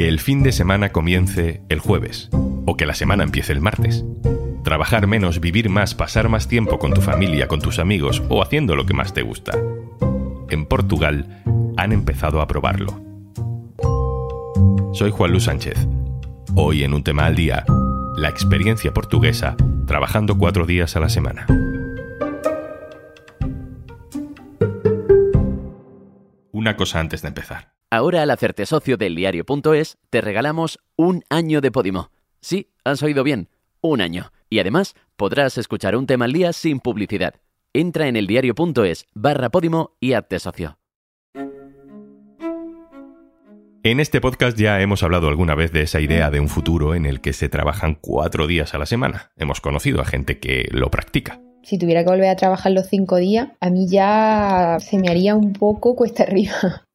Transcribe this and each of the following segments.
Que el fin de semana comience el jueves o que la semana empiece el martes. Trabajar menos, vivir más, pasar más tiempo con tu familia, con tus amigos o haciendo lo que más te gusta. En Portugal han empezado a probarlo. Soy Juan Luis Sánchez. Hoy en un tema al día, la experiencia portuguesa trabajando cuatro días a la semana. Una cosa antes de empezar. Ahora al hacerte socio del diario.es te regalamos un año de Podimo. Sí, has oído bien, un año. Y además podrás escuchar un tema al día sin publicidad. Entra en eldiario.es barra Podimo y hazte socio. En este podcast ya hemos hablado alguna vez de esa idea de un futuro en el que se trabajan cuatro días a la semana. Hemos conocido a gente que lo practica. Si tuviera que volver a trabajar los cinco días, a mí ya se me haría un poco cuesta arriba.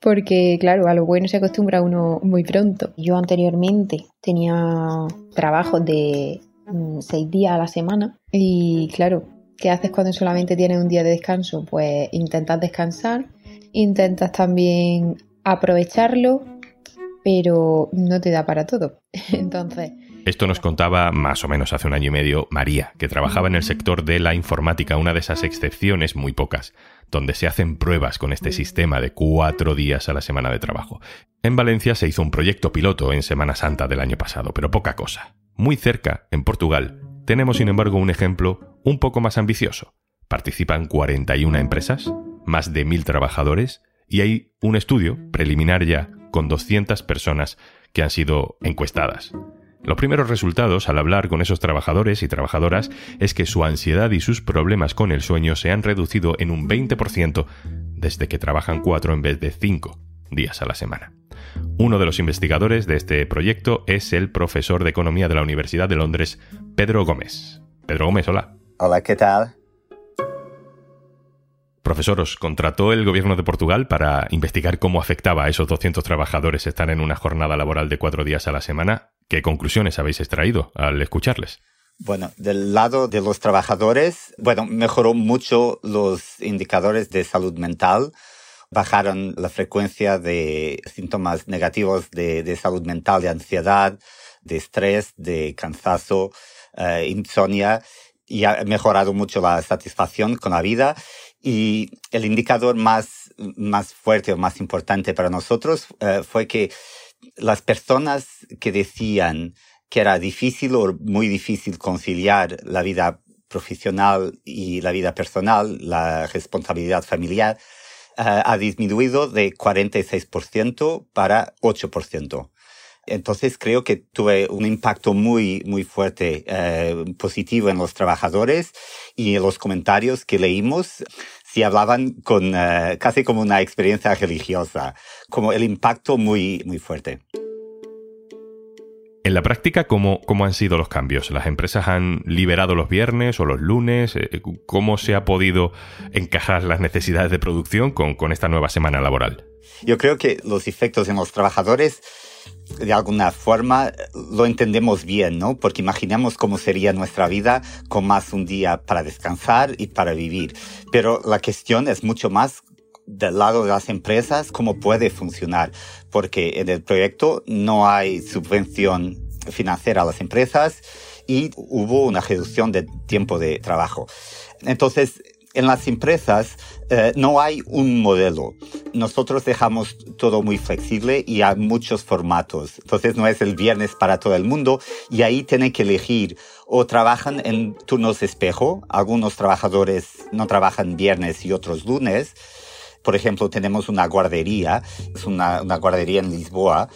Porque, claro, a lo bueno se acostumbra uno muy pronto. Yo anteriormente tenía trabajos de mm, seis días a la semana y, claro, ¿qué haces cuando solamente tienes un día de descanso? Pues intentas descansar, intentas también aprovecharlo, pero no te da para todo. Entonces... Esto nos contaba más o menos hace un año y medio María, que trabajaba en el sector de la informática, una de esas excepciones muy pocas, donde se hacen pruebas con este sistema de cuatro días a la semana de trabajo. En Valencia se hizo un proyecto piloto en Semana Santa del año pasado, pero poca cosa. Muy cerca, en Portugal, tenemos sin embargo un ejemplo un poco más ambicioso. Participan 41 empresas, más de 1.000 trabajadores, y hay un estudio preliminar ya con 200 personas que han sido encuestadas. Los primeros resultados al hablar con esos trabajadores y trabajadoras es que su ansiedad y sus problemas con el sueño se han reducido en un 20% desde que trabajan cuatro en vez de cinco días a la semana. Uno de los investigadores de este proyecto es el profesor de Economía de la Universidad de Londres, Pedro Gómez. Pedro Gómez, hola. Hola, ¿qué tal? Profesor, ¿os contrató el gobierno de Portugal para investigar cómo afectaba a esos 200 trabajadores estar en una jornada laboral de cuatro días a la semana? ¿Qué conclusiones habéis extraído al escucharles? Bueno, del lado de los trabajadores, bueno, mejoró mucho los indicadores de salud mental, bajaron la frecuencia de síntomas negativos de, salud mental, de ansiedad, de estrés, de cansancio, eh, insomnia, y ha mejorado mucho la satisfacción con la vida y el indicador más, más fuerte o más importante para nosotros eh, fue que las personas que decían que era difícil o muy difícil conciliar la vida profesional y la vida personal, la responsabilidad familiar, eh, ha disminuido de 46% para 8%. Entonces creo que tuve un impacto muy, muy fuerte, eh, positivo en los trabajadores y en los comentarios que leímos si hablaban con eh, casi como una experiencia religiosa, como el impacto muy, muy fuerte. En la práctica, ¿cómo, ¿cómo, han sido los cambios? ¿Las empresas han liberado los viernes o los lunes? Eh, ¿Cómo se ha podido encajar las necesidades de producción con, con esta nueva semana laboral? Yo creo que los efectos en los trabajadores de alguna forma lo entendemos bien, ¿no? Porque imaginamos cómo sería nuestra vida con más un día para descansar y para vivir. Pero la cuestión es mucho más del lado de las empresas, cómo puede funcionar. Porque en el proyecto no hay subvención financiera a las empresas y hubo una reducción de tiempo de trabajo. Entonces, en las empresas eh, no hay un modelo. Nosotros dejamos todo muy flexible y hay muchos formatos. Entonces no es el viernes para todo el mundo y ahí tienen que elegir o trabajan en turnos espejo. Algunos trabajadores no trabajan viernes y otros lunes. Por ejemplo, tenemos una guardería, es una, una guardería en Lisboa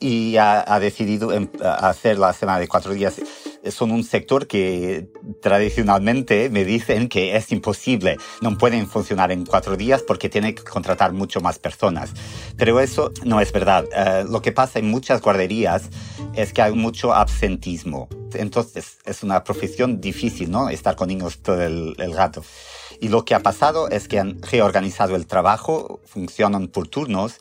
y ha, ha decidido em, hacer la semana de cuatro días son un sector que tradicionalmente me dicen que es imposible, no pueden funcionar en cuatro días porque tienen que contratar mucho más personas. Pero eso no es verdad. Eh, lo que pasa en muchas guarderías es que hay mucho absentismo. Entonces es una profesión difícil, ¿no? Estar con niños todo el, el rato. Y lo que ha pasado es que han reorganizado el trabajo, funcionan por turnos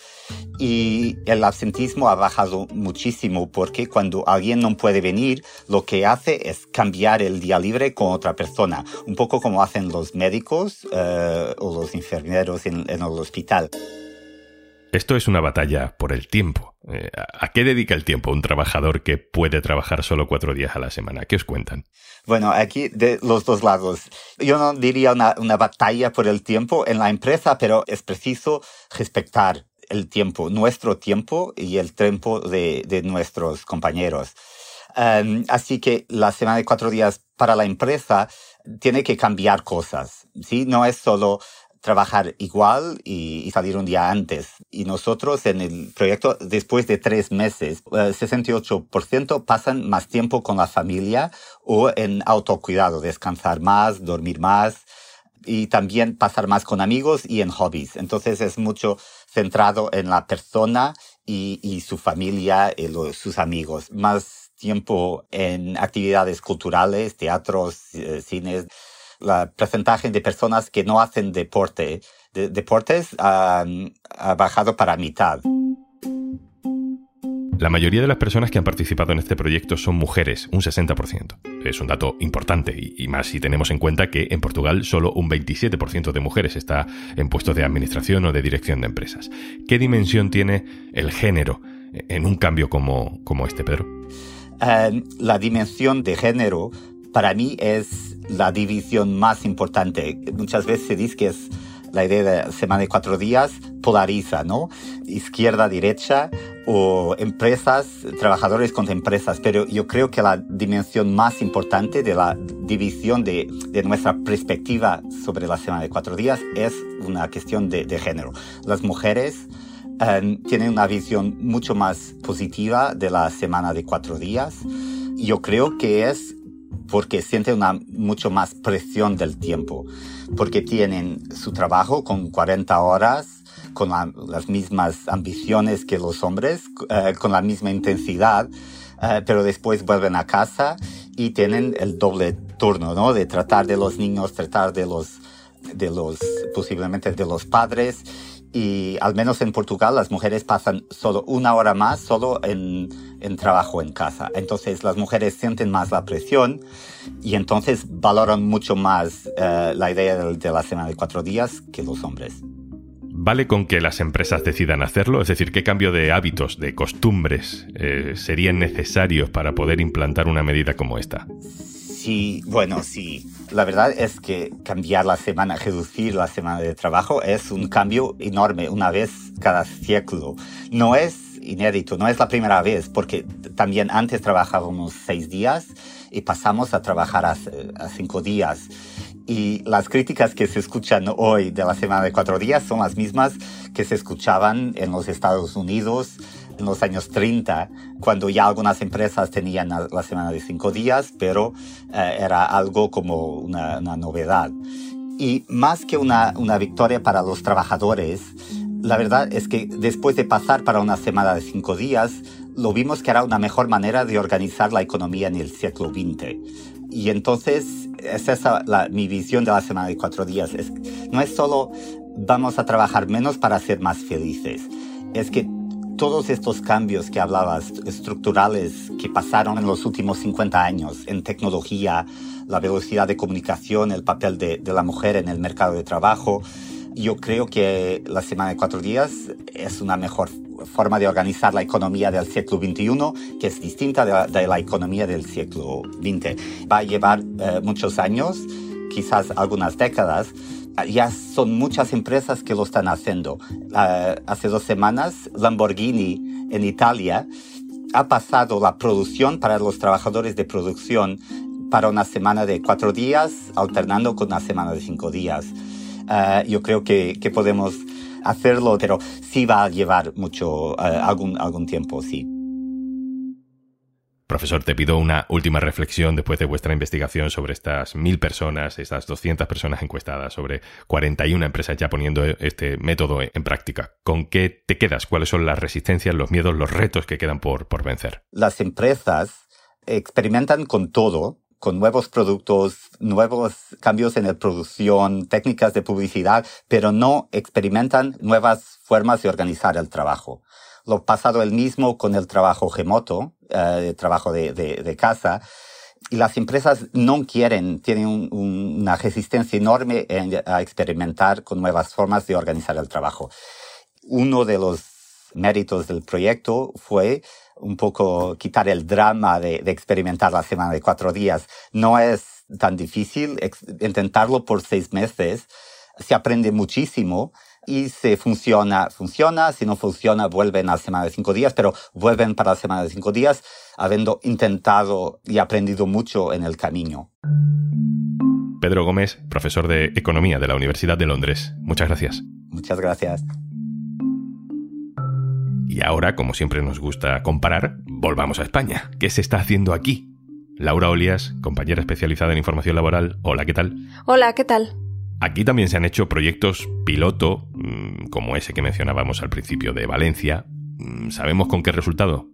y el absentismo ha bajado muchísimo porque cuando alguien no puede venir, lo que hace es cambiar el día libre con otra persona, un poco como hacen los médicos eh, o los enfermeros en, en el hospital. Esto es una batalla por el tiempo. Eh, ¿A qué dedica el tiempo un trabajador que puede trabajar solo cuatro días a la semana? ¿Qué os cuentan? Bueno, aquí de los dos lados. Yo no diría una, batalla por el tiempo en la empresa, pero es preciso respetar el tiempo, nuestro tiempo y el tiempo de, nuestros compañeros. Em, así que la semana de cuatro días para la empresa tiene que cambiar cosas. ¿sí? No es solo trabajar igual y, salir un día antes. Y nosotros en el proyecto, después de tres meses, 68% eh, pasan más tiempo con la familia o en autocuidado, descansar más, dormir más y también pasar más con amigos y en hobbies. Entonces es mucho centrado en la persona y, su familia y sus amigos. Más tiempo en actividades culturales, teatros, eh, cines la porcentaje de personas que no hacen deporte, de, deportes ha, bajado para mitad. La mayoría de las personas que han participado en este proyecto son mujeres, un 60%. Es un dato importante y, más si tenemos en cuenta que en Portugal solo un 27% de mujeres está en puestos de administración o de dirección de empresas. ¿Qué dimensión tiene el género en un cambio como, como este, Pedro? Eh, la dimensión de género para mí es la división más importante. Muchas veces se dice que es la idea de semana de cuatro días polariza, ¿no? Izquierda, derecha o empresas, trabajadores contra empresas. Pero yo creo que la dimensión más importante de la división de, nuestra perspectiva sobre la semana de cuatro días es una cuestión de, género. Las mujeres eh, tienen una visión mucho más positiva de la semana de cuatro días. Yo creo que es porque sienten una mucho más presión del tiempo, porque tienen su trabajo con 40 horas, con las mismas ambiciones que los hombres, eh, con la misma intensidad, eh, pero después vuelven a casa y tienen el doble turno, ¿no? De tratar de los niños, tratar de los, de los, posiblemente de los padres y al menos en Portugal las mujeres pasan solo una hora más solo en, en, trabajo en casa. Entonces las mujeres sienten más la presión y entonces valoran mucho más eh, la idea de, la semana de cuatro días que los hombres. ¿Vale con que las empresas decidan hacerlo? Es decir, ¿qué cambio de hábitos, de costumbres eh, serían necesarios para poder implantar una medida como esta? Sí, bueno, sí. La verdad es que cambiar la semana, reducir la semana de trabajo es un cambio enorme, una vez cada ciclo. No es inédito, no es la primera vez, porque también antes trabajábamos seis días y pasamos a trabajar a, cinco días. Y las críticas que se escuchan hoy de la semana de cuatro días son las mismas que se escuchaban en los Estados Unidos en los años 30, cuando ya algunas empresas tenían la semana de cinco días, pero eh, era algo como una, novedad. Y más que una, una victoria para los trabajadores, la verdad es que después de pasar para una semana de cinco días, lo vimos que era una mejor manera de organizar la economía en el siglo XX. Y entonces, es esa la, mi visión de la semana de cuatro días. Es, no es solo vamos a trabajar menos para ser más felices, es que todos estos cambios que hablabas, estructurales, que pasaron en los últimos 50 años en tecnología, la velocidad de comunicación, el papel de, la mujer en el mercado de trabajo, yo creo que la semana de cuatro días es una mejor forma de organizar la economía del siglo XXI, que es distinta de la, economía del siglo XX. Va a llevar eh, muchos años, quizás algunas décadas, ya son muchas empresas que lo están haciendo. Ah, hace dos semanas, Lamborghini en Italia ha pasado la producción para los trabajadores de producción para una semana de cuatro días, alternando con una semana de cinco días. Ah, yo creo que, que, podemos hacerlo, pero sí va a llevar mucho, ah, algún, algún tiempo, sí. Profesor, te pido una última reflexión después de vuestra investigación sobre estas mil personas, estas 200 personas encuestadas, sobre 41 empresas ya poniendo este método en práctica. ¿Con qué te quedas? ¿Cuáles son las resistencias, los miedos, los retos que quedan por, por vencer? Las empresas experimentan con todo, con nuevos productos, nuevos cambios en la producción, técnicas de publicidad, pero no experimentan nuevas formas de organizar el trabajo lo pasado el mismo con el trabajo remoto, eh, el trabajo de, de, casa. Y las empresas no quieren, tienen una resistencia enorme a experimentar con nuevas formas de organizar el trabajo. Uno de los méritos del proyecto fue un poco quitar el drama de experimentar la semana de cuatro días. No es tan difícil intentarlo por seis meses. Se aprende muchísimo y si funciona, funciona. Si no funciona, vuelven a la semana de cinco días, pero vuelven para la semana de cinco días habiendo intentado y aprendido mucho en el camino. Pedro Gómez, profesor de Economía de la Universidad de Londres. Muchas gracias. Muchas gracias. Y ahora, como siempre nos gusta comparar, volvamos a España. ¿Qué se está haciendo aquí? Laura Olías, compañera especializada en información laboral. Hola, ¿qué tal? Hola, ¿qué tal? Aquí también se han hecho proyectos piloto, como ese que mencionábamos al principio de Valencia. Mm, ¿Sabemos con qué resultado?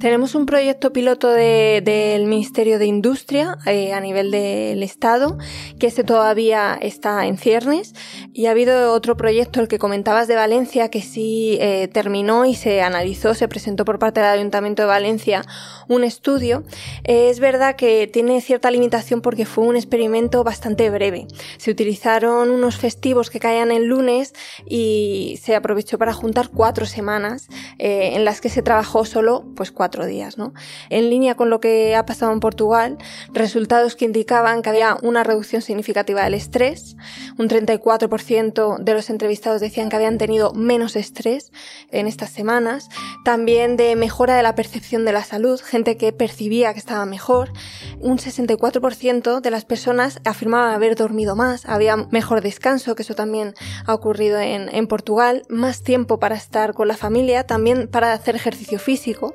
Tenemos un proyecto piloto del Ministerio de Industria eh, a nivel del Estado, que este todavía está en ciernes, y ha habido otro proyecto, el que comentabas de Valencia, que sí eh, terminó y se analizó, se presentó por parte del Ayuntamiento de Valencia un estudio. Eh, es verdad que tiene cierta limitación porque fue un experimento bastante breve. Se utilizaron unos festivos que caían el lunes y se aprovechó para juntar cuatro semanas en las que se trabajó solo pues cuatro días. ¿no? En línea con lo que ha pasado en Portugal, resultados que indicaban que había una reducción significativa del estrés, un 34% de los entrevistados decían que habían tenido menos estrés en estas semanas, también de mejora de la percepción de la salud, gente que percibía que estaba mejor, un 64% de las personas afirmaban haber dormido más, había mejor descanso, que eso también ha ocurrido en, en Portugal, más tiempo para estar con la familia, también para hacer ejercicio físico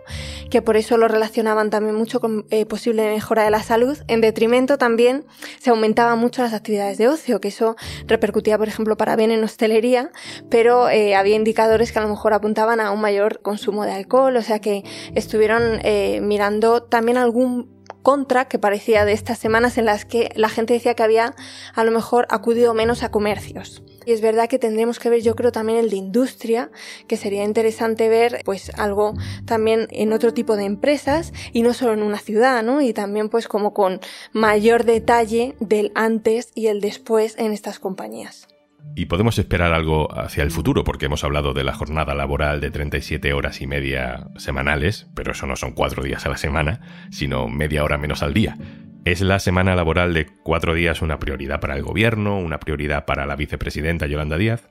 que por eso lo relacionaban también mucho con eh, posible mejora de la salud. En detrimento también se aumentaban mucho las actividades de ocio, que eso repercutía, por ejemplo, para bien en hostelería, pero eh, había indicadores que a lo mejor apuntaban a un mayor consumo de alcohol, o sea que estuvieron eh, mirando también algún contra que parecía de estas semanas en las que la gente decía que había a lo mejor acudido menos a comercios. Y es verdad que tendremos que ver, yo creo, también el de industria, que sería interesante ver, pues, algo también en otro tipo de empresas y no solo en una ciudad, ¿no? Y también, pues, como con mayor detalle del antes y el después en estas compañías. Y podemos esperar algo hacia el futuro, porque hemos hablado de la jornada laboral de 37 horas y media semanales, pero eso no son cuatro días a la semana, sino media hora menos al día. ¿Es la semana laboral de cuatro días una prioridad para el gobierno, una prioridad para la vicepresidenta Yolanda Díaz?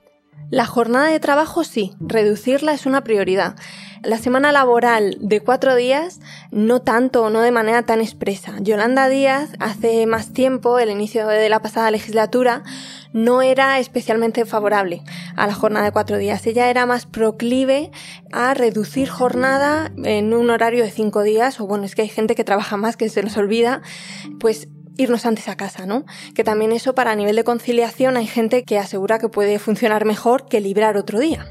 La jornada de trabajo sí, reducirla es una prioridad. La semana laboral de cuatro días, no tanto o no de manera tan expresa. Yolanda Díaz, hace más tiempo, el inicio de la pasada legislatura, no era especialmente favorable a la jornada de cuatro días. Ella era más proclive a reducir jornada en un horario de cinco días, o bueno, es que hay gente que trabaja más que se nos olvida, pues irnos antes a casa, ¿no? Que también eso para nivel de conciliación hay gente que asegura que puede funcionar mejor que librar otro día.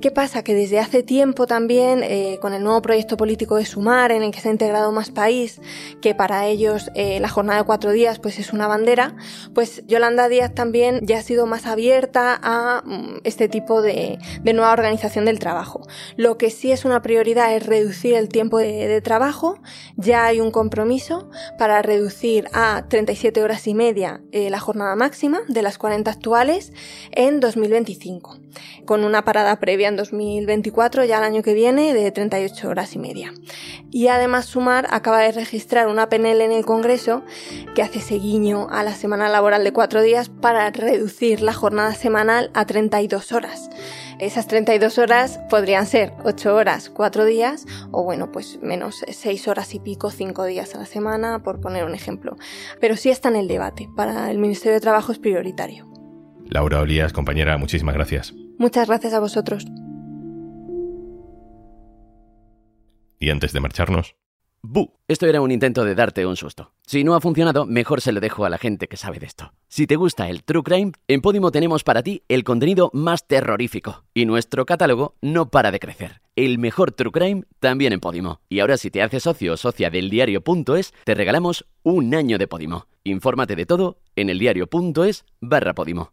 ¿Qué pasa? Que desde hace tiempo también, eh, con el nuevo proyecto político de Sumar, en el que se ha integrado más país, que para ellos eh, la jornada de cuatro días pues es una bandera, pues Yolanda Díaz también ya ha sido más abierta a mm, este tipo de, nueva organización del trabajo. Lo que sí es una prioridad es reducir el tiempo de, de trabajo. Ya hay un compromiso para reducir a 37 horas y media eh, la jornada máxima de las 40 actuales en 2025, con una parada previa en 2024, ya el año que viene, de 38 horas y media. Y además Sumar acaba de registrar una PNL en el Congreso que hace seguiño a la semana laboral de cuatro días para reducir la jornada semanal a 32 horas. Esas 32 horas podrían ser 8 horas, 4 días, o bueno, pues menos 6 horas y pico, 5 días a la semana, por poner un ejemplo. Pero sí está en el debate. Para el Ministerio de Trabajo es prioritario. Laura Olías, compañera, muchísimas gracias. Muchas gracias a vosotros. Y antes de marcharnos... ¡Bu! Esto era un intento de darte un susto. Si no ha funcionado, mejor se lo dejo a la gente que sabe de esto. Si te gusta el True Crime, en Podimo tenemos para ti el contenido más terrorífico. Y nuestro catálogo no para de crecer. El mejor True Crime también en Podimo. Y ahora si te haces socio o socia del diario.es, te regalamos un año de Podimo. Infórmate de todo en eldiario.es barra Podimo.